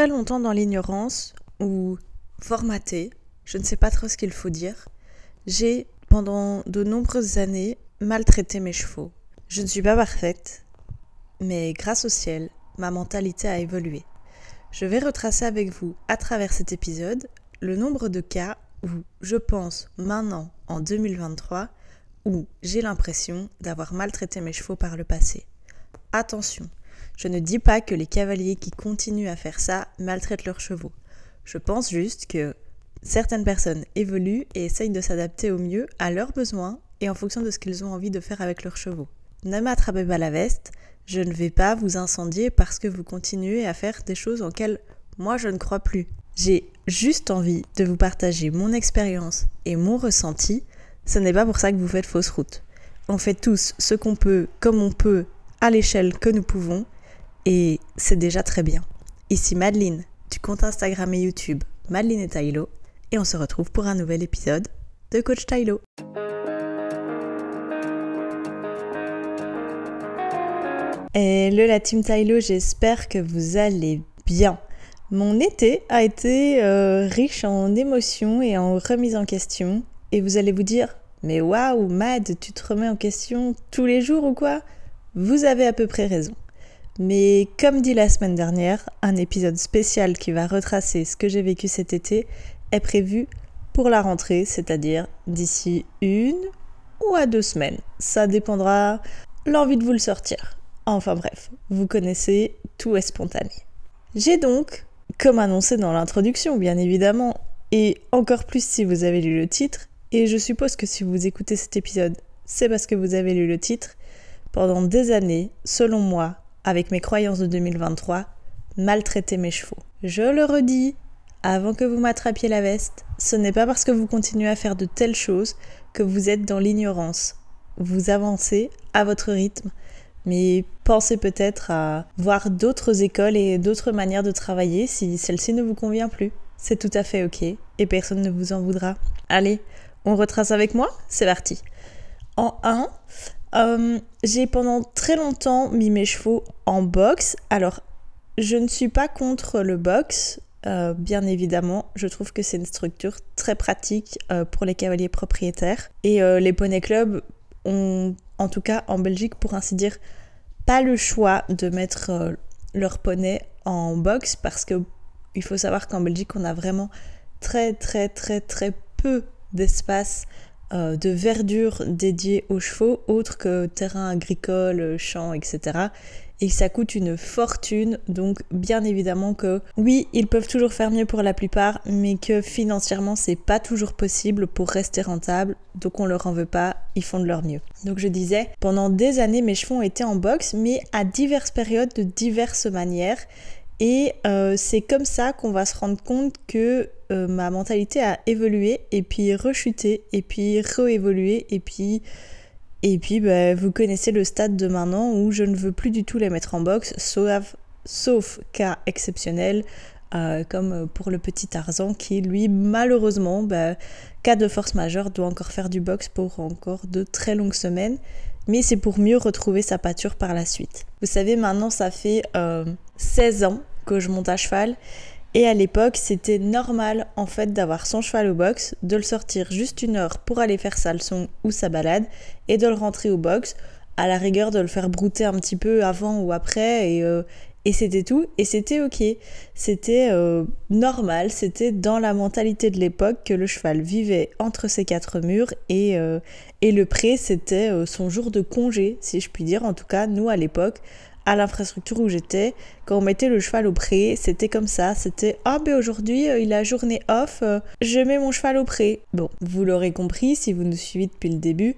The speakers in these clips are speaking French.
très longtemps dans l'ignorance ou formaté, je ne sais pas trop ce qu'il faut dire. J'ai, pendant de nombreuses années, maltraité mes chevaux. Je ne suis pas parfaite, mais grâce au ciel, ma mentalité a évolué. Je vais retracer avec vous, à travers cet épisode, le nombre de cas où je pense maintenant, en 2023, où j'ai l'impression d'avoir maltraité mes chevaux par le passé. Attention, je ne dis pas que les cavaliers qui continuent à faire ça maltraitent leurs chevaux. Je pense juste que certaines personnes évoluent et essayent de s'adapter au mieux à leurs besoins et en fonction de ce qu'ils ont envie de faire avec leurs chevaux. Ne m'attrapez pas la veste, je ne vais pas vous incendier parce que vous continuez à faire des choses auxquelles moi je ne crois plus. J'ai juste envie de vous partager mon expérience et mon ressenti. Ce n'est pas pour ça que vous faites fausse route. On fait tous ce qu'on peut, comme on peut, à l'échelle que nous pouvons, et c'est déjà très bien. Ici Madeline, du compte Instagram et YouTube Madeline et Tylo, et on se retrouve pour un nouvel épisode de Coach Tylo. Hello la team Tylo, j'espère que vous allez bien. Mon été a été euh, riche en émotions et en remise en question, et vous allez vous dire, mais waouh, Mad, tu te remets en question tous les jours ou quoi? Vous avez à peu près raison. Mais comme dit la semaine dernière, un épisode spécial qui va retracer ce que j'ai vécu cet été est prévu pour la rentrée, c'est-à-dire d'ici une ou à deux semaines. Ça dépendra l'envie de vous le sortir. Enfin bref, vous connaissez, tout est spontané. J'ai donc, comme annoncé dans l'introduction bien évidemment, et encore plus si vous avez lu le titre, et je suppose que si vous écoutez cet épisode, c'est parce que vous avez lu le titre, pendant des années, selon moi, avec mes croyances de 2023, maltraiter mes chevaux. Je le redis, avant que vous m'attrapiez la veste, ce n'est pas parce que vous continuez à faire de telles choses que vous êtes dans l'ignorance. Vous avancez à votre rythme, mais pensez peut-être à voir d'autres écoles et d'autres manières de travailler si celle-ci ne vous convient plus. C'est tout à fait ok et personne ne vous en voudra. Allez, on retrace avec moi C'est parti. En 1, euh, j'ai pendant très longtemps mis mes chevaux en boxe. Alors, je ne suis pas contre le box, euh, bien évidemment. Je trouve que c'est une structure très pratique euh, pour les cavaliers propriétaires. Et les poney clubs ont, en tout cas en Belgique, pour ainsi dire, pas le choix de mettre leur poney en boxe parce que il faut savoir qu'en Belgique, on a vraiment très très très très peu d'espace euh, de verdure dédiée aux chevaux, autre que terrain agricole, champs, etc. Et ça coûte une fortune, donc bien évidemment que oui, ils peuvent toujours faire mieux pour la plupart, mais que financièrement c'est pas toujours possible pour rester rentable, donc on leur en veut pas, ils font de leur mieux. Donc je disais, pendant des années mes chevaux ont été en boxe, mais à diverses périodes de diverses manières. Et euh, c'est comme ça qu'on va se rendre compte que euh, ma mentalité a évolué et puis rechuté et puis réévolué et puis et puis bah, vous connaissez le stade de maintenant où je ne veux plus du tout les mettre en boxe sauf, sauf cas exceptionnel euh, comme pour le petit Tarzan qui lui malheureusement bah, cas de force majeure doit encore faire du boxe pour encore de très longues semaines mais c'est pour mieux retrouver sa pâture par la suite. Vous savez maintenant ça fait 16 ans que je monte à cheval et à l'époque, c'était normal en fait d'avoir son cheval au box, de le sortir juste une heure pour aller faire sa leçon ou sa balade et de le rentrer au box, à la rigueur de le faire brouter un petit peu avant ou après et, euh, et c'était tout et c'était ok. C'était euh, normal, c'était dans la mentalité de l'époque que le cheval vivait entre ces quatre murs et, euh, et le pré c'était son jour de congé si je puis dire. En tout cas, nous à l'époque, à l'infrastructure où j'étais, quand on mettait le cheval au pré, c'était comme ça, c'était ah ben aujourd'hui euh, il a journée off, euh, je mets mon cheval au pré. Bon, vous l'aurez compris si vous nous suivez depuis le début,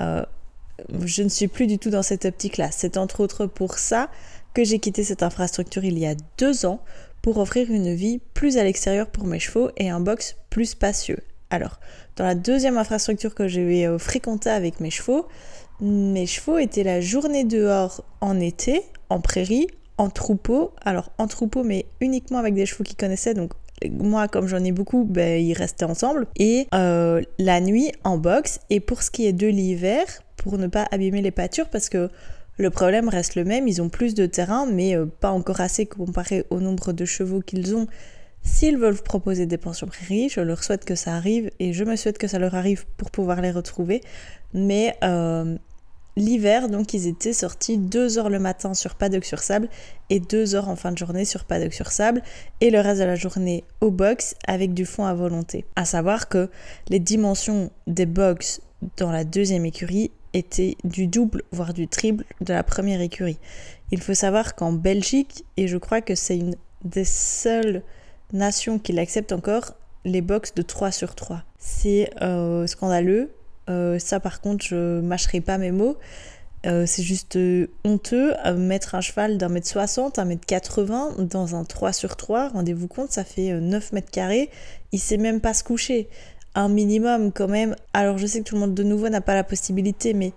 euh, je ne suis plus du tout dans cette optique-là. C'est entre autres pour ça que j'ai quitté cette infrastructure il y a deux ans pour offrir une vie plus à l'extérieur pour mes chevaux et un box plus spacieux. Alors, dans la deuxième infrastructure que j'ai fréquentée avec mes chevaux, mes chevaux étaient la journée dehors en été, en prairie, en troupeau. Alors en troupeau, mais uniquement avec des chevaux qu'ils connaissaient. Donc moi, comme j'en ai beaucoup, ben, ils restaient ensemble. Et euh, la nuit en boxe. Et pour ce qui est de l'hiver, pour ne pas abîmer les pâtures, parce que Le problème reste le même, ils ont plus de terrain, mais euh, pas encore assez comparé au nombre de chevaux qu'ils ont. S'ils veulent proposer des pensions prairies, je leur souhaite que ça arrive et je me souhaite que ça leur arrive pour pouvoir les retrouver. Mais euh, l'hiver, donc ils étaient sortis 2 heures le matin sur paddock sur sable et 2 heures en fin de journée sur paddock sur sable et le reste de la journée au box avec du fond à volonté. À savoir que les dimensions des box dans la deuxième écurie étaient du double, voire du triple de la première écurie. Il faut savoir qu'en Belgique, et je crois que c'est une des seules nations qui l'acceptent encore, les box de 3 sur 3. C'est euh, scandaleux euh, ça, par contre, je mâcherai pas mes mots. Euh, c'est juste euh, honteux. mettre un cheval d'un mètre 60, un mètre 80 dans un 3 sur 3, rendez-vous compte, ça fait 9 mètres carrés. Il sait même pas se coucher. Un minimum, quand même. Alors, je sais que tout le monde de nouveau n'a pas la possibilité, mais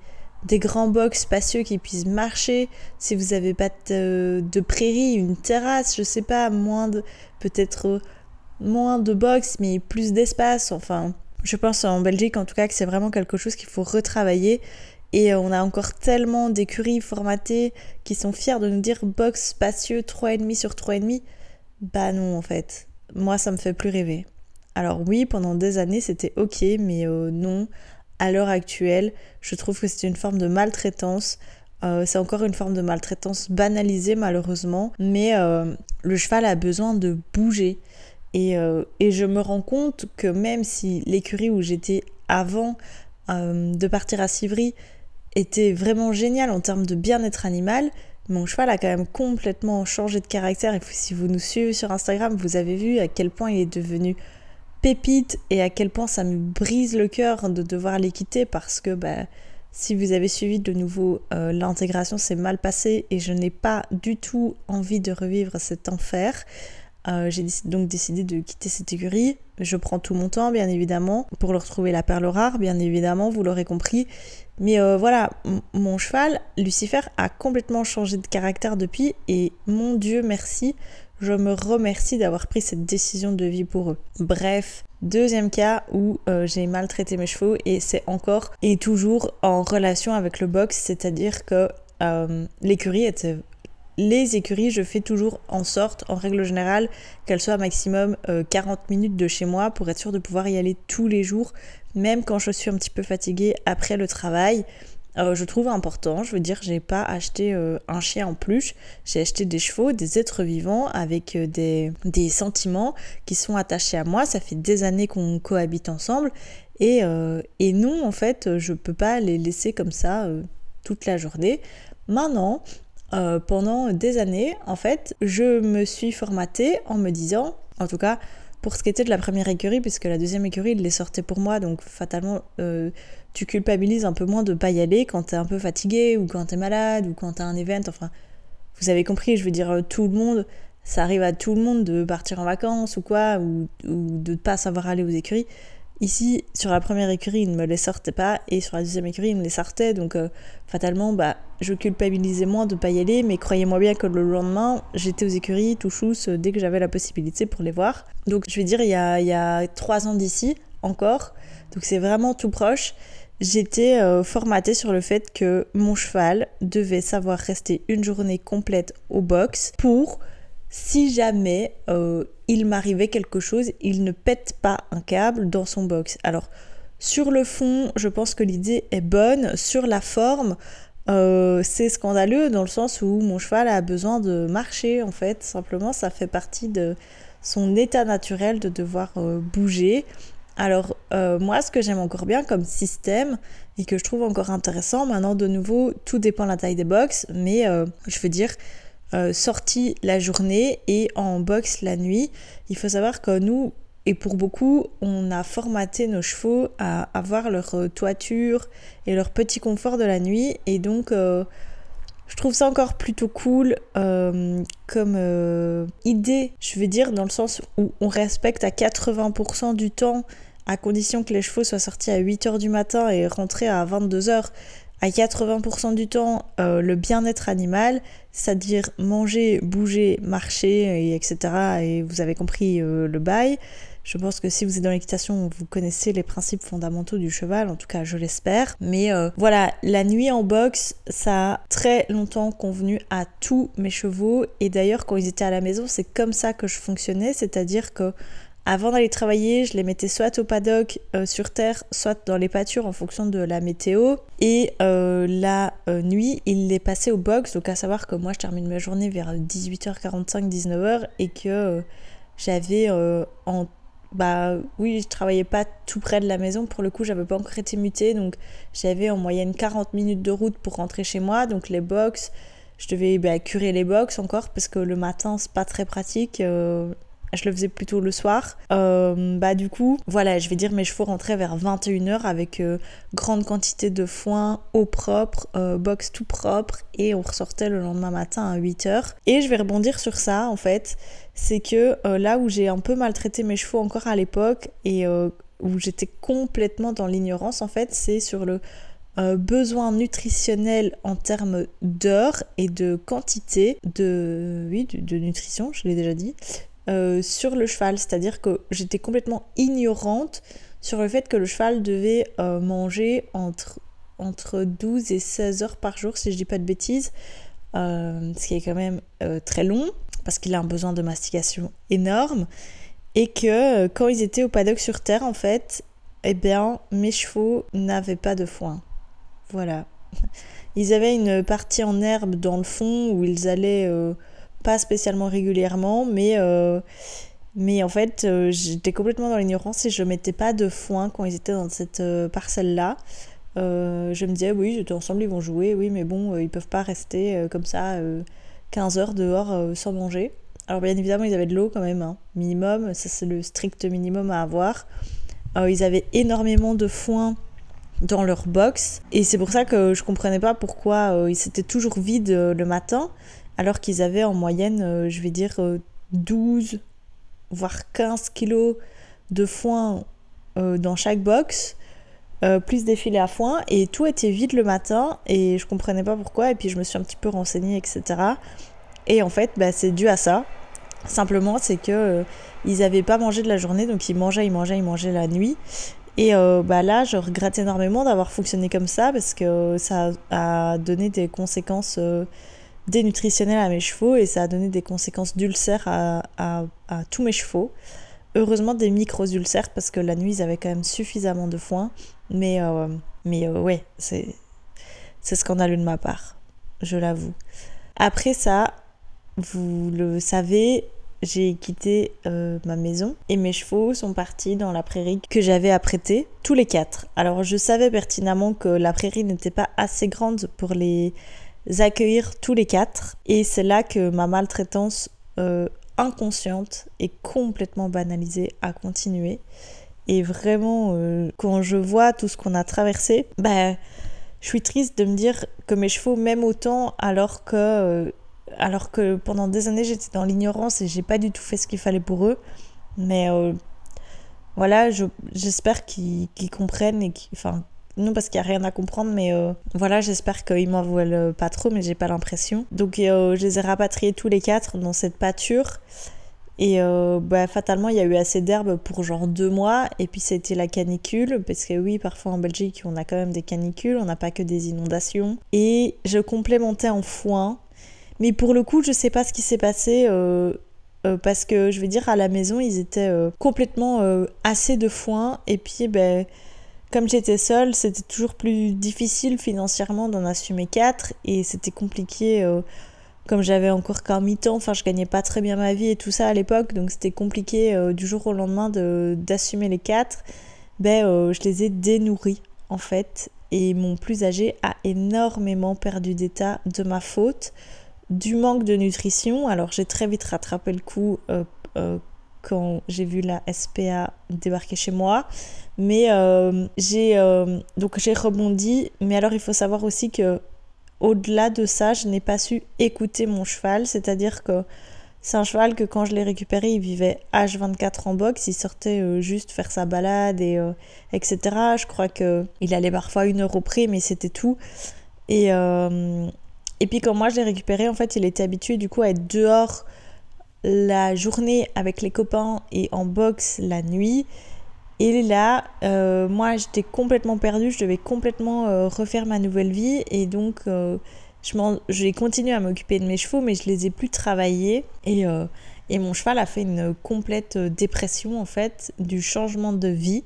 des grands box spacieux qui puissent marcher. Si vous n'avez pas de, prairie, une terrasse, je sais pas, moins de. Peut-être moins de box, mais plus d'espace. Enfin je pense en Belgique en tout cas que c'est vraiment quelque chose qu'il faut retravailler. Et euh, on a encore tellement d'écuries formatées qui sont fiers de nous dire box spacieux 3,5 sur 3,5. Bah non en fait. Moi ça me fait plus rêver. Alors oui, pendant des années c'était ok, mais euh, non. À l'heure actuelle, je trouve que c'est une forme de maltraitance. Euh, c'est encore une forme de maltraitance banalisée malheureusement, mais le cheval a besoin de bouger. Euh, et, je me rends compte que même si l'écurie où j'étais avant euh, de partir à Sivry était vraiment géniale en termes de bien-être animal, mon cheval a quand même complètement changé de caractère. Et si vous nous suivez sur Instagram, vous avez vu à quel point il est devenu pépite et à quel point ça me brise le cœur de devoir les quitter parce que bah, si vous avez suivi de nouveau, euh, l'intégration s'est mal passée et je n'ai pas du tout envie de revivre cet enfer. Euh, j'ai donc décidé de quitter cette écurie. Je prends tout mon temps, bien évidemment, pour leur trouver la perle rare, bien évidemment, vous l'aurez compris. Mais euh, voilà, mon cheval, Lucifer, a complètement changé de caractère depuis, et mon Dieu merci, je me remercie d'avoir pris cette décision de vie pour eux. Bref, deuxième cas où euh, j'ai maltraité mes chevaux, et c'est encore et toujours en relation avec le box, c'est-à-dire que l'écurie était les écuries, je fais toujours en sorte, en règle générale, qu'elles soient maximum 40 euh, minutes de chez moi pour être sûr de pouvoir y aller tous les jours, même quand je suis un petit peu fatiguée après le travail. Euh, je trouve important, je veux dire, j'ai pas acheté euh, un chien en plus, j'ai acheté des chevaux, des êtres vivants avec des, des, sentiments qui sont attachés à moi. Ça fait des années qu'on cohabite ensemble et, et non, en fait, je peux pas les laisser comme ça toute la journée. Maintenant, euh, pendant des années, en fait, je me suis formatée en me disant, en tout cas pour ce qui était de la première écurie, puisque la deuxième écurie, il les sortait pour moi, donc fatalement, euh, tu culpabilises un peu moins de pas y aller quand t'es un peu fatigué, ou quand t'es malade, ou quand t'as un event, enfin, vous avez compris, je veux dire, euh, tout le monde, ça arrive à tout le monde de partir en vacances ou quoi, ou, ou de ne pas savoir aller aux écuries. Ici, sur la première écurie, il ne me les sortait pas, et sur la deuxième écurie, il me les sortait, donc euh, fatalement, bah, je culpabilisais moins de ne pas y aller, mais croyez-moi bien que le lendemain, j'étais aux écuries, tout chousse, euh, dès que j'avais la possibilité pour les voir. Donc je vais dire, il y a, trois ans d'ici, encore, donc c'est vraiment tout proche, j'étais euh, formatée sur le fait que mon cheval devait savoir rester une journée complète au box pour si jamais euh, il m'arrivait quelque chose, il ne pète pas un câble dans son box. Alors, sur le fond, je pense que l'idée est bonne. Sur la forme, euh, c'est scandaleux dans le sens où mon cheval a besoin de marcher, en fait. Simplement, ça fait partie de son état naturel de devoir euh, bouger. Alors, moi, ce que j'aime encore bien comme système et que je trouve encore intéressant, maintenant, de nouveau, tout dépend de la taille des box, mais je veux dire, euh, sortie la journée et en box la nuit. Il faut savoir que nous, et pour beaucoup, on a formaté nos chevaux à avoir leur euh, toiture et leur petit confort de la nuit. Et donc, euh, je trouve ça encore plutôt cool comme idée, je veux dire, dans le sens où on respecte à 80% du temps, à condition que les chevaux soient sortis à 8h du matin et rentrés à 22h à 80% du temps euh, le bien-être animal, c'est-à-dire manger, bouger, marcher, et etc. Et vous avez compris euh, le bail. Je pense que si vous êtes dans l'équitation, vous connaissez les principes fondamentaux du cheval, en tout cas je l'espère. Mais euh, voilà, la nuit en boxe, ça a très longtemps convenu à tous mes chevaux. Et d'ailleurs, quand ils étaient à la maison, c'est comme ça que je fonctionnais, c'est-à-dire que avant d'aller travailler, je les mettais soit au paddock euh, sur terre, soit dans les pâtures en fonction de la météo. Et euh, la nuit, ils les passaient au box. Donc à savoir que moi, je termine ma journée vers 18h45, 19h et que j'avais en bah oui, je travaillais pas tout près de la maison. Pour le coup, j'avais pas encore été mutée, donc j'avais en moyenne 40 minutes de route pour rentrer chez moi. Donc les box, je devais bah, curer les box encore parce que le matin, c'est pas très pratique. Je le faisais plutôt le soir. Euh, bah du coup, voilà, je vais dire mes chevaux rentraient vers 21h avec euh, grande quantité de foin, eau propre, euh, box tout propre et on ressortait le lendemain matin à 8h. Et je vais rebondir sur ça en fait, c'est que là où j'ai un peu maltraité mes chevaux encore à l'époque et où j'étais complètement dans l'ignorance en fait, c'est sur le besoin nutritionnel en termes d'heures et de quantité de, oui, de nutrition, je l'ai déjà dit, euh, sur le cheval, c'est-à-dire que j'étais complètement ignorante sur le fait que le cheval devait euh, manger entre, entre 12 et 16 heures par jour, si je dis pas de bêtises, euh, ce qui est quand même très long, parce qu'il a un besoin de mastication énorme, et que quand ils étaient au paddock sur terre, en fait, eh bien, mes chevaux n'avaient pas de foin. Voilà. Ils avaient une partie en herbe dans le fond où ils allaient pas spécialement régulièrement, mais, euh, mais en fait, euh, j'étais complètement dans l'ignorance et je mettais pas de foin quand ils étaient dans cette euh, parcelle-là. je me disais, oui, j'étais ensemble, ils vont jouer, oui, mais bon, ils peuvent pas rester comme ça 15 heures dehors sans manger. Alors, bien évidemment, ils avaient de l'eau quand même, hein, minimum, ça c'est le strict minimum à avoir. ils avaient énormément de foin dans leur box et c'est pour ça que je comprenais pas pourquoi ils étaient toujours vides le matin alors qu'ils avaient en moyenne, euh, je vais dire, 12, euh, voire 15 kilos de foin euh, dans chaque box, plus des filets à foin, et tout était vide le matin, et je comprenais pas pourquoi, et puis je me suis un petit peu renseignée, etc. Et en fait, bah, c'est dû à ça. Simplement, c'est que ils n'avaient pas mangé de la journée, donc ils mangeaient, ils mangeaient, ils mangeaient la nuit. Et bah là, je regrette énormément d'avoir fonctionné comme ça parce que ça a donné des conséquences dénutritionnel à mes chevaux et ça a donné des conséquences d'ulcères à, à, tous mes chevaux. Heureusement des micro-ulcères parce que la nuit ils avaient quand même suffisamment de foin. Mais, euh, mais euh, ouais, c'est, c'est scandaleux de ma part, je l'avoue. Après ça, vous le savez, j'ai quitté euh, ma maison et mes chevaux sont partis dans la prairie que j'avais apprêtée, tous les quatre. Alors je savais pertinemment que la prairie n'était pas assez grande pour les accueillir tous les quatre. Et c'est là que ma maltraitance euh, inconsciente est complètement banalisée à continuer. Et vraiment, euh, quand je vois tout ce qu'on a traversé, bah, je suis triste de me dire que mes chevaux m'aiment autant alors que, euh, alors que pendant des années j'étais dans l'ignorance et j'ai pas du tout fait ce qu'il fallait pour eux. Mais voilà, j'espère qu'ils comprennent et qu'ils, enfin, non, parce qu'il n'y a rien à comprendre, mais euh, voilà, j'espère qu'ils m'en veulent pas trop, mais j'ai pas l'impression. Donc, euh, je les ai rapatriés tous les quatre dans cette pâture. Et euh, bah, fatalement, il y a eu assez d'herbe pour genre deux mois. Et puis, c'était la canicule. Parce que oui, parfois en Belgique, on a quand même des canicules. On n'a pas que des inondations. Et je complémentais en foin. Mais pour le coup, je sais pas ce qui s'est passé. parce que je veux dire, à la maison, ils étaient complètement assez de foin. Et puis, ben comme j'étais seule, c'était toujours plus difficile financièrement d'en assumer quatre et c'était compliqué. Euh, comme j'avais encore qu'un mi-temps, enfin je gagnais pas très bien ma vie et tout ça à l'époque, donc c'était compliqué euh, du jour au lendemain d'assumer les quatre. Ben, euh, je les ai dénourris en fait et mon plus âgé a énormément perdu d'état de ma faute, du manque de nutrition. Alors j'ai très vite rattrapé le coup quand j'ai vu la SPA débarquer chez moi. Mais euh, j'ai euh, donc j'ai rebondi. Mais alors il faut savoir aussi que au-delà de ça, je n'ai pas su écouter mon cheval. C'est-à-dire que C'est un cheval que quand je l'ai récupéré, il vivait H24 en box, il sortait euh, juste faire sa balade et etc. Je crois que il allait parfois une heure au prix, mais c'était tout. Et et puis quand moi je l'ai récupéré, en fait, il était habitué du coup à être dehors la journée avec les copains et en box la nuit. Et là, moi, j'étais complètement perdue, je devais complètement refaire ma nouvelle vie et donc j'ai continué à m'occuper de mes chevaux, mais je les ai plus travaillés. Et, euh, et mon cheval a fait une complète euh, dépression, en fait, du changement de vie,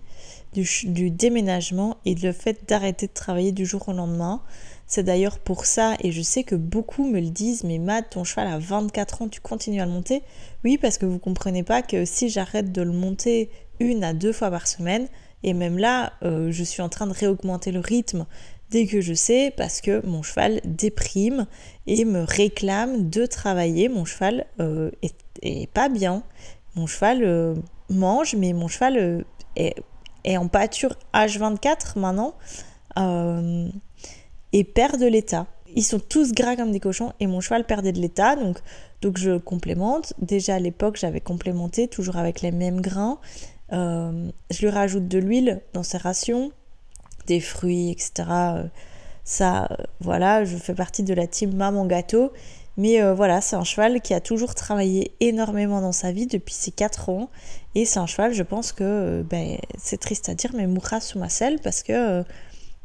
du, du déménagement et le fait d'arrêter de travailler du jour au lendemain. C'est d'ailleurs pour ça, et je sais que beaucoup me le disent, mais Matt, ton cheval a 24 ans, tu continues à le monter? Oui, parce que vous comprenez pas que si j'arrête de le monter une à deux fois par semaine, et même là, euh, je suis en train de réaugmenter le rythme dès que je sais parce que mon cheval déprime et me réclame de travailler. Mon cheval euh, est, pas bien. Mon cheval euh, mange, mais mon cheval euh, est, est, en pâture H24 maintenant et perd de l'état. Ils sont tous gras comme des cochons et mon cheval perdait de l'état, donc, donc je complémente. Déjà à l'époque, j'avais complémenté, toujours avec les mêmes grains. je lui rajoute de l'huile dans ses rations des fruits, etc. Euh, ça, euh, voilà, je fais partie de la team maman gâteau. Mais euh, voilà, c'est un cheval qui a toujours travaillé énormément dans sa vie depuis ses 4 ans. Et c'est un cheval, je pense que ben, c'est triste à dire, mais mourra sous ma selle parce que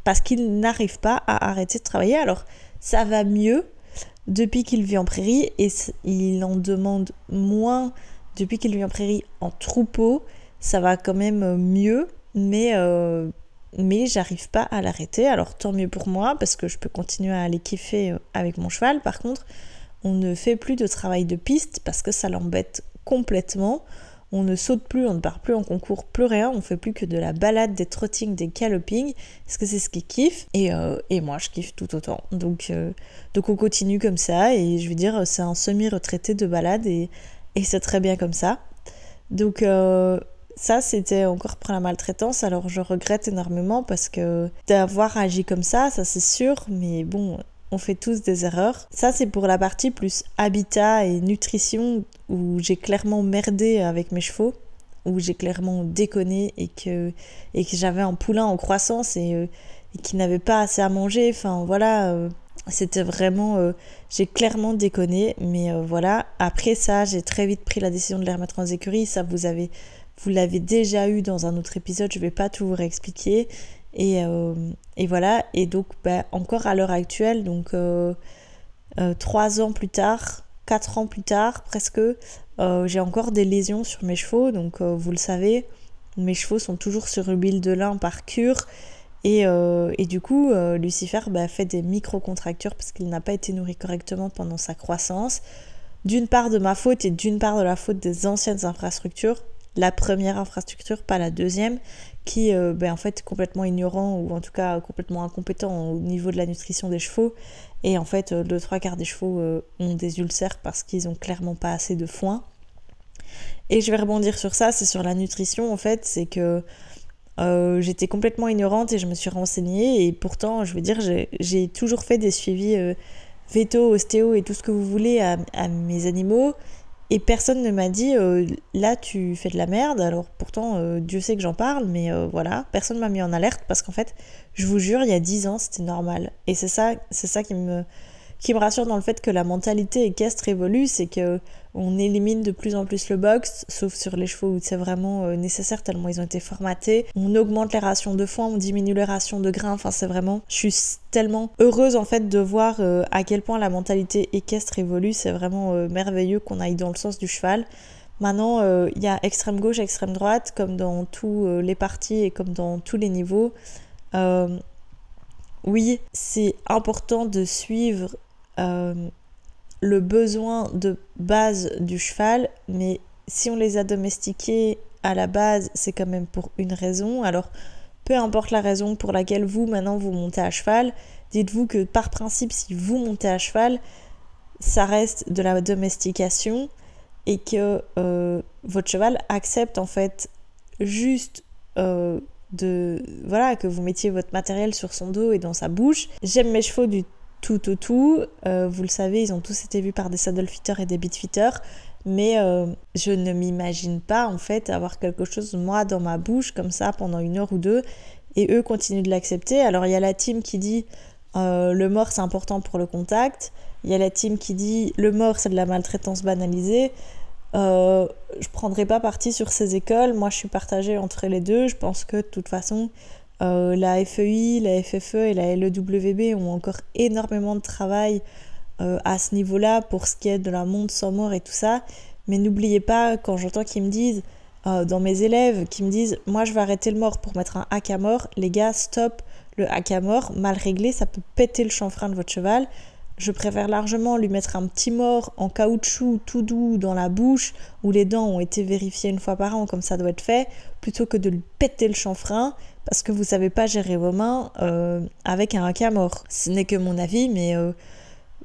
parce qu'il n'arrive pas à arrêter de travailler. Alors, ça va mieux depuis qu'il vit en prairie et il en demande moins depuis qu'il vit en prairie en troupeau. Ça va quand même mieux, mais mais j'arrive pas à l'arrêter. Alors tant mieux pour moi parce que je peux continuer à aller kiffer euh, avec mon cheval. Par contre, on ne fait plus de travail de piste parce que ça l'embête complètement. On ne saute plus, on ne part plus en concours, plus rien. On fait plus que de la balade, des trottings, des gallopings. Parce que c'est ce qu'il kiffe. Et, euh, et, moi, je kiffe tout autant. Donc, euh, donc on continue comme ça. Et je veux dire, c'est un semi-retraité de balade. Et, et c'est très bien comme ça. Donc ça, c'était encore pour la maltraitance. Alors, je regrette énormément parce que d'avoir agi comme ça, ça c'est sûr, mais bon, on fait tous des erreurs. Ça, c'est pour la partie plus habitat et nutrition où j'ai clairement merdé avec mes chevaux, où j'ai clairement déconné et que, et que j'avais un poulain en croissance et, euh, qui n'avait pas assez à manger. Enfin, voilà. Euh, c'était vraiment euh, j'ai clairement déconné mais voilà après ça j'ai très vite pris la décision de les remettre en écurie ça vous avez vous l'avez déjà eu dans un autre épisode, je ne vais pas tout vous réexpliquer. Et, euh, et, voilà, et donc bah, encore à l'heure actuelle, donc euh, euh, trois ans plus tard, quatre ans plus tard presque, j'ai encore des lésions sur mes chevaux. Donc vous le savez, mes chevaux sont toujours sur l'huile de lin par cure. Et, et du coup, Lucifer bah, fait des micro-contractures parce qu'il n'a pas été nourri correctement pendant sa croissance. D'une part de ma faute et d'une part de la faute des anciennes infrastructures la première infrastructure, pas la deuxième, qui euh, ben, en fait complètement ignorant ou en tout cas complètement incompétent au niveau de la nutrition des chevaux. Et en fait, euh, le trois quarts des chevaux euh, ont des ulcères parce qu'ils ont clairement pas assez de foin. Et je vais rebondir sur ça, c'est sur la nutrition en fait, c'est que j'étais complètement ignorante et je me suis renseignée et pourtant, je veux dire, j'ai toujours fait des suivis veto, ostéo et tout ce que vous voulez à mes animaux et personne ne m'a dit euh, là tu fais de la merde. Alors pourtant euh, Dieu sait que j'en parle, mais euh, voilà, personne m'a mis en alerte parce qu'en fait, je vous jure, il y a 10 ans c'était normal. Et c'est ça, ça qui me rassure dans le fait que la mentalité équestre évolue, c'est que on élimine de plus en plus le box, sauf sur les chevaux où c'est vraiment euh, nécessaire tellement ils ont été formatés. On augmente les rations de foin, on diminue les rations de grains. Enfin, c'est vraiment, je suis tellement heureuse en fait de voir euh, à quel point la mentalité équestre évolue. C'est vraiment euh, merveilleux qu'on aille dans le sens du cheval. Maintenant, il y a extrême gauche, extrême droite, comme dans tous les partis et comme dans tous les niveaux. oui, c'est important de suivre le besoin de base du cheval, mais si on les a domestiqués à la base, c'est quand même pour une raison. Alors, peu importe la raison pour laquelle vous, maintenant, vous montez à cheval, dites-vous que par principe, si vous montez à cheval, ça reste de la domestication et que euh, votre cheval accepte en fait juste euh, de voilà que vous mettiez votre matériel sur son dos et dans sa bouche. J'aime mes chevaux du tout au tout. Euh, vous le savez, ils ont tous été vus par des saddle fitters et des beat fitters. mais euh, je ne m'imagine pas en fait avoir quelque chose moi dans ma bouche comme ça pendant une heure ou deux et eux continuent de l'accepter. Alors il y a la team qui dit euh, le mort c'est important pour le contact, il y a la team qui dit le mort c'est de la maltraitance banalisée. Euh, je prendrai pas parti sur ces écoles, moi je suis partagée entre les deux, je pense que de toute façon euh, la FEI, la FFE et la LEWB ont encore énormément de travail euh, à ce niveau-là pour ce qui est de la monde sans mort et tout ça. Mais n'oubliez pas, quand j'entends qu'ils me disent, euh, dans mes élèves, qui me disent Moi je vais arrêter le mort pour mettre un hack à mort, les gars, stop, le hack à mort, mal réglé, ça peut péter le chanfrein de votre cheval. Je préfère largement lui mettre un petit mort en caoutchouc tout doux dans la bouche, où les dents ont été vérifiées une fois par an, comme ça doit être fait, plutôt que de lui péter le chanfrein parce que vous savez pas gérer vos mains euh, avec un hack à mort. Ce n'est que mon avis, mais euh,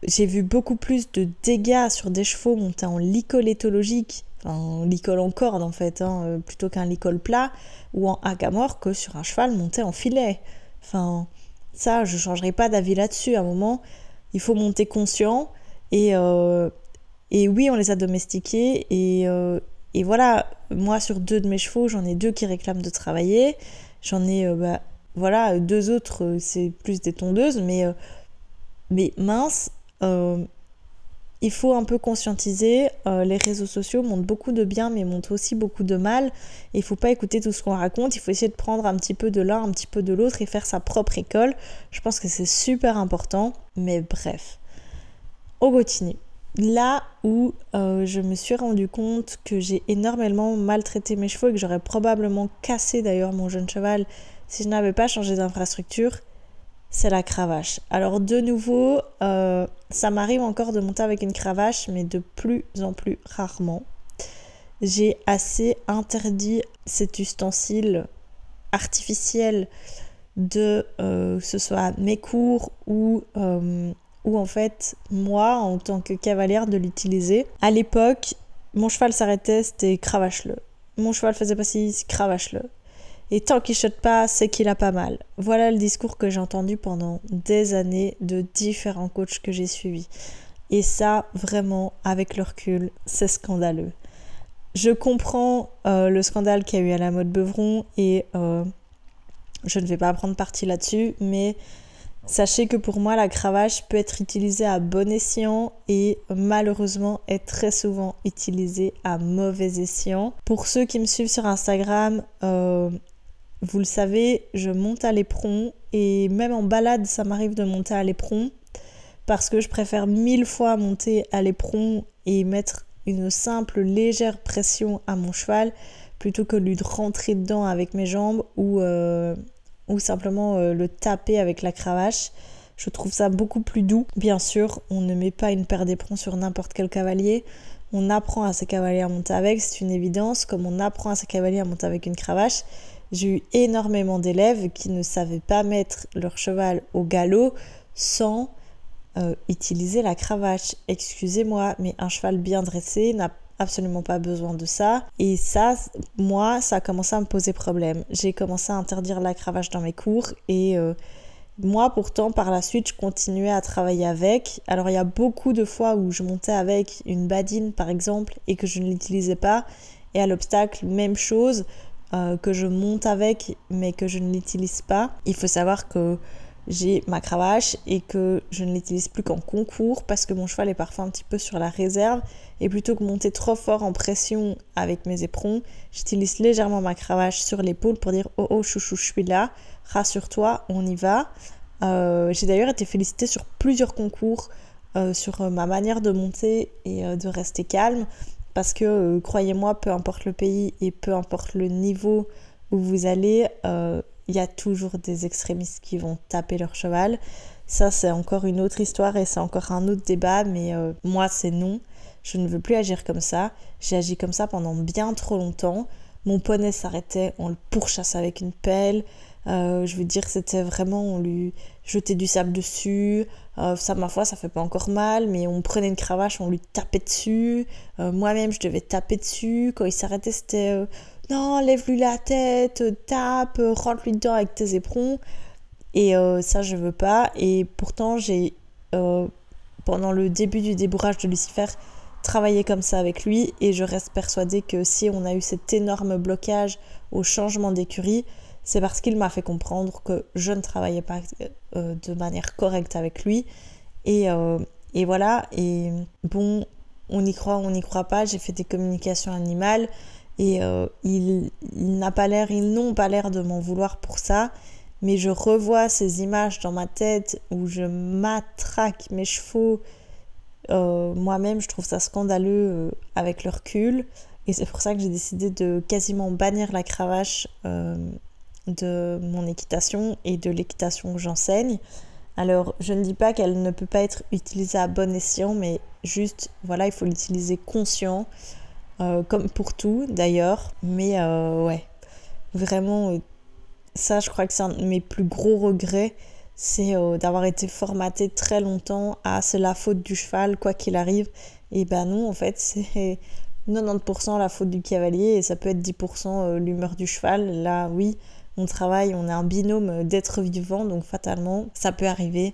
j'ai vu beaucoup plus de dégâts sur des chevaux montés en licol éthologique, enfin licol en corde en fait, hein, euh, plutôt qu'un licol plat ou en hack à mort que sur un cheval monté en filet. Enfin, ça, je changerai pas d'avis là-dessus. À un moment, il faut monter conscient. Et, et oui, on les a domestiqués. Et, et, voilà, moi, sur deux de mes chevaux, j'en ai deux qui réclament de travailler. J'en ai, euh, bah, voilà, deux autres, c'est plus des tondeuses. Mais, mais mince, il faut un peu conscientiser. les réseaux sociaux montrent beaucoup de bien, mais montrent aussi beaucoup de mal. Il faut pas écouter tout ce qu'on raconte. Il faut essayer de prendre un petit peu de l'un, un petit peu de l'autre et faire sa propre école. Je pense que c'est super important. Mais bref, on continue. Là où euh, je me suis rendu compte que j'ai énormément maltraité mes chevaux et que j'aurais probablement cassé d'ailleurs mon jeune cheval si je n'avais pas changé d'infrastructure, c'est la cravache. Alors de nouveau, euh, ça m'arrive encore de monter avec une cravache, mais de plus en plus rarement. J'ai assez interdit cet ustensile artificiel de euh, que ce soit mes cours ou, ou en fait moi en tant que cavalière de l'utiliser. À l'époque, mon cheval s'arrêtait, c'était cravache-le. Mon cheval faisait pas ci, cravache-le. Et tant qu'il chote pas, c'est qu'il a pas mal. Voilà le discours que j'ai entendu pendant des années de différents coachs que j'ai suivis. Et ça, vraiment, avec le recul, c'est scandaleux. Je comprends euh, le scandale qu'il y a eu à la mode Beuvron et je ne vais pas prendre parti là-dessus, mais sachez que pour moi, la cravache peut être utilisée à bon escient et malheureusement est très souvent utilisée à mauvais escient. Pour ceux qui me suivent sur Instagram, euh, vous le savez, je monte à l'éperon et même en balade, ça m'arrive de monter à l'éperon parce que je préfère mille fois monter à l'éperon et mettre une simple légère pression à mon cheval plutôt que lui de rentrer dedans avec mes jambes ou, euh, ou simplement euh, le taper avec la cravache. Je trouve ça beaucoup plus doux. Bien sûr, on ne met pas une paire d'éperons sur n'importe quel cavalier. On apprend à ses cavaliers à monter avec, c'est une évidence, comme on apprend à ses cavaliers à monter avec une cravache. J'ai eu énormément d'élèves qui ne savaient pas mettre leur cheval au galop sans euh, utiliser la cravache. Excusez-moi, mais un cheval bien dressé n'a absolument pas besoin de ça. Et ça, moi, ça a commencé à me poser problème. J'ai commencé à interdire la cravache dans mes cours et euh, moi, pourtant, par la suite, je continuais à travailler avec. Alors, il y a beaucoup de fois où je montais avec une badine, par exemple, et que je ne l'utilisais pas. Et à l'obstacle, même chose, euh, que je monte avec, mais que je ne l'utilise pas. Il faut savoir que j'ai ma cravache et que je ne l'utilise plus qu'en concours parce que mon cheval est parfois un petit peu sur la réserve et plutôt que monter trop fort en pression avec mes éperons, j'utilise légèrement ma cravache sur l'épaule pour dire oh oh chouchou je suis là, rassure-toi, on y va. Euh, j'ai d'ailleurs été félicitée sur plusieurs concours euh, sur euh, ma manière de monter et de rester calme parce que croyez-moi, peu importe le pays et peu importe le niveau où vous allez, il y a toujours des extrémistes qui vont taper leur cheval. Ça, c'est encore une autre histoire et c'est encore un autre débat, mais euh, moi, c'est non. Je ne veux plus agir comme ça. J'ai agi comme ça pendant bien trop longtemps. Mon poney s'arrêtait, on le pourchasse avec une pelle. Euh, je veux dire, c'était vraiment, on lui jetait du sable dessus. Euh, ça, ma foi, ça fait pas encore mal, mais on prenait une cravache, on lui tapait dessus. Moi-même, je devais taper dessus. Quand il s'arrêtait, c'était non, lève-lui la tête, tape, rentre-lui dedans avec tes éperons. Et euh, ça, je veux pas. Et pourtant, j'ai, euh, pendant le début du débourrage de Lucifer, travailler comme ça avec lui et je reste persuadée que si on a eu cet énorme blocage au changement d'écurie, c'est parce qu'il m'a fait comprendre que je ne travaillais pas euh, de manière correcte avec lui. Et, et, voilà, et bon, on y croit, on n'y croit pas, j'ai fait des communications animales et euh, ils n'ont pas l'air de m'en vouloir pour ça. Mais je revois ces images dans ma tête où je matraque mes chevaux. Moi-même, je trouve ça scandaleux avec le recul. Et c'est pour ça que j'ai décidé de quasiment bannir la cravache de mon équitation et de l'équitation que j'enseigne. Alors, je ne dis pas qu'elle ne peut pas être utilisée à bon escient, mais juste, voilà, il faut l'utiliser conscient, euh, comme pour tout d'ailleurs. Mais euh, ouais, vraiment, euh, ça, je crois que c'est un de mes plus gros regrets, c'est d'avoir été formaté très longtemps à c'est la faute du cheval, quoi qu'il arrive. Et ben non, en fait, c'est 90% la faute du cavalier et ça peut être 10% l'humeur du cheval. Là, oui, on travaille, on est un binôme d'êtres vivants, donc fatalement, ça peut arriver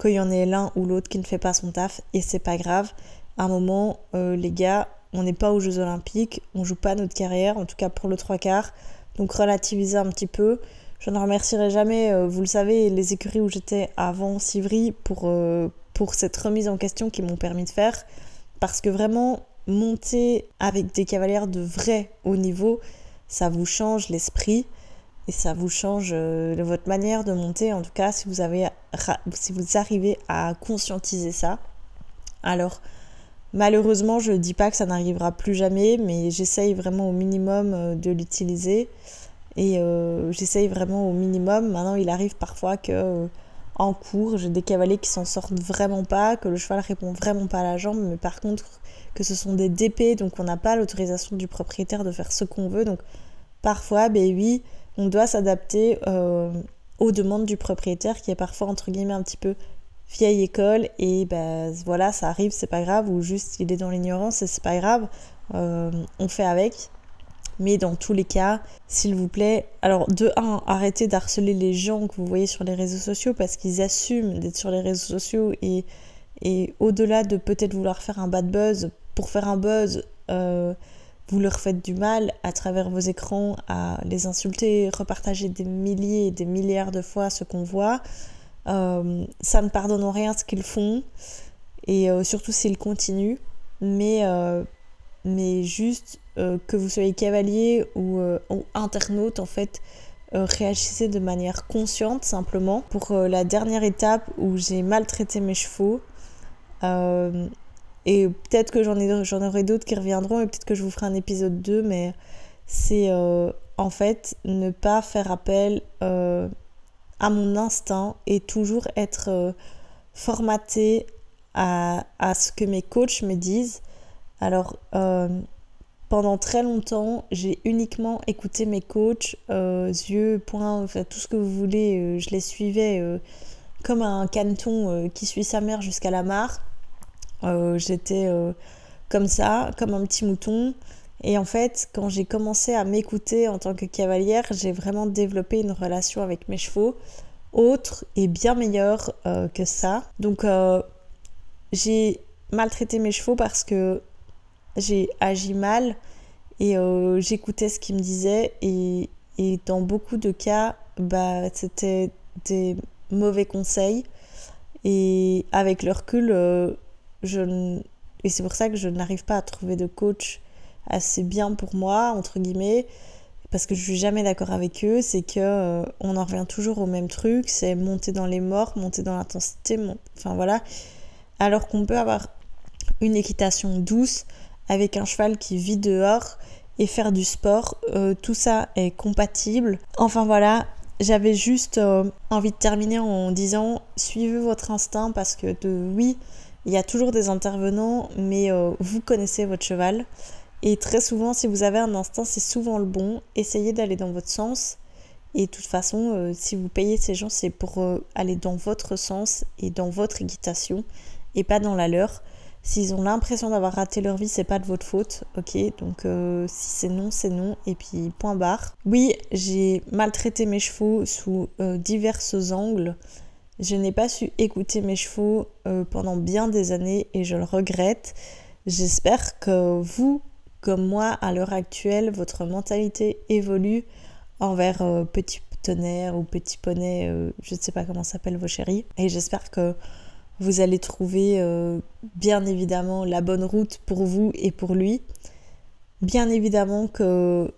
qu'il y en ait l'un ou l'autre qui ne fait pas son taf, et c'est pas grave. À un moment, les gars, on n'est pas aux Jeux Olympiques, on joue pas notre carrière, en tout cas pour le trois quarts, donc relativiser un petit peu. Je ne remercierai jamais, euh, vous le savez, les écuries où j'étais avant Sivry pour, euh, pour cette remise en question qui m'ont permis de faire, parce que vraiment, monter avec des cavalières de vrai haut niveau, ça vous change l'esprit et ça vous change euh, votre manière de monter, en tout cas si vous, avez, si vous arrivez à conscientiser ça. Alors, malheureusement, je ne dis pas que ça n'arrivera plus jamais, mais j'essaye vraiment au minimum euh, de l'utiliser. Et euh, j'essaye vraiment au minimum. Maintenant, il arrive parfois que en cours, j'ai des cavaliers qui s'en sortent vraiment pas, que le cheval répond vraiment pas à la jambe, mais par contre que ce sont des DP, donc on n'a pas l'autorisation du propriétaire de faire ce qu'on veut. Donc parfois, ben oui, on doit s'adapter euh, aux demandes du propriétaire qui est parfois entre guillemets un petit peu vieille école et ben voilà ça arrive c'est pas grave ou juste il est dans l'ignorance et c'est pas grave euh, on fait avec mais dans tous les cas s'il vous plaît alors de un arrêtez d'harceler les gens que vous voyez sur les réseaux sociaux parce qu'ils assument d'être sur les réseaux sociaux et, et au-delà de peut-être vouloir faire un bad buzz pour faire un buzz euh, vous leur faites du mal à travers vos écrans à les insulter, repartager des milliers et des milliards de fois ce qu'on voit. Euh, ça ne pardonne rien ce qu'ils font et euh, surtout s'ils continuent. Mais, euh, mais juste que vous soyez cavalier ou, internaute, en fait, réagissez de manière consciente simplement. Pour la dernière étape où j'ai maltraité mes chevaux, et peut-être que j'en, ai, j'en aurai d'autres qui reviendront et peut-être que je vous ferai un épisode 2, mais c'est euh, en fait ne pas faire appel euh, à mon instinct et toujours être euh, formaté à, à, ce que mes coachs me disent. Alors, pendant très longtemps, j'ai uniquement écouté mes coachs, yeux, poings, enfin, tout ce que vous voulez, je les suivais comme un caneton qui suit sa mère jusqu'à la mare. Euh, j'étais euh, comme ça, comme un petit mouton. Et en fait, quand j'ai commencé à m'écouter en tant que cavalière, j'ai vraiment développé une relation avec mes chevaux autre et bien meilleure euh, que ça. Donc j'ai maltraité mes chevaux parce que j'ai agi mal et j'écoutais ce qu'ils me disaient et, et, dans beaucoup de cas, bah, c'était des mauvais conseils. Et avec le recul, je et c'est pour ça que je n'arrive pas à trouver de coach assez bien pour moi entre guillemets parce que je suis jamais d'accord avec eux c'est que euh, on en revient toujours au même truc c'est monter dans les morts monter dans l'intensité enfin voilà alors qu'on peut avoir une équitation douce avec un cheval qui vit dehors et faire du sport euh, tout ça est compatible enfin voilà j'avais juste euh, envie de terminer en disant suivez votre instinct parce que oui il y a toujours des intervenants, mais vous connaissez votre cheval. Et très souvent, si vous avez un instinct, c'est souvent le bon. Essayez d'aller dans votre sens. Et de toute façon, euh, si vous payez ces gens, c'est pour euh, aller dans votre sens et dans votre équitation et pas dans la leur. S'ils ont l'impression d'avoir raté leur vie, c'est pas de votre faute, ok Donc si c'est non, c'est non, et puis point barre. Oui, j'ai maltraité mes chevaux sous divers angles. Je n'ai pas su écouter mes chevaux euh, pendant bien des années et je le regrette. J'espère que vous, comme moi, à l'heure actuelle, votre mentalité évolue envers euh, petit tonnerre ou petit poney, euh, je ne sais pas comment s'appellent vos chéris. Et j'espère que vous allez trouver euh, bien évidemment la bonne route pour vous et pour lui. Bien évidemment que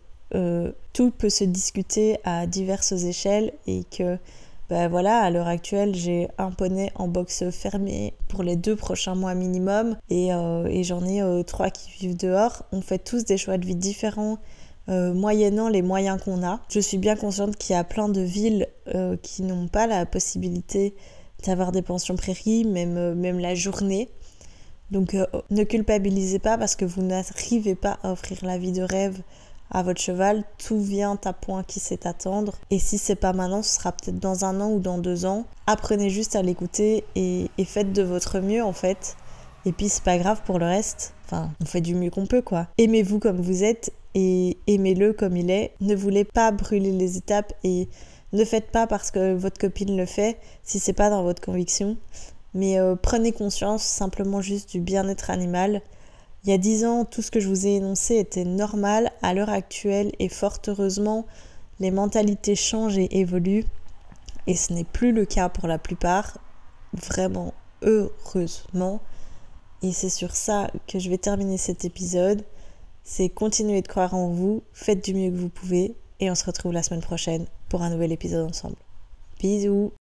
tout peut se discuter à diverses échelles et que ben voilà, à l'heure actuelle, j'ai un poney en box fermé pour les deux prochains mois minimum et, et j'en ai trois qui vivent dehors. On fait tous des choix de vie différents euh, moyennant les moyens qu'on a. Je suis bien consciente qu'il y a plein de villes euh, qui n'ont pas la possibilité d'avoir des pensions prairies, euh, même la journée. Donc ne culpabilisez pas parce que vous n'arrivez pas à offrir la vie de rêve à votre cheval. Tout vient à point qui sait attendre. Et si c'est pas maintenant, ce sera peut-être dans un an ou dans deux ans. Apprenez juste à l'écouter et, faites de votre mieux en fait. Et puis c'est pas grave pour le reste. Enfin, on fait du mieux qu'on peut quoi. Aimez-vous comme vous êtes et aimez-le comme il est. Ne voulez pas brûler les étapes et ne faites pas parce que votre copine le fait si c'est pas dans votre conviction. Mais euh, prenez conscience simplement juste du bien-être animal. Il y a dix ans, tout ce que je vous ai énoncé était normal. À l'heure actuelle, et fort heureusement, les mentalités changent et évoluent. Et ce n'est plus le cas pour la plupart. Vraiment, heureusement. Et c'est sur ça que je vais terminer cet épisode c'est continuer de croire en vous, faites du mieux que vous pouvez et on se retrouve la semaine prochaine pour un nouvel épisode ensemble. Bisous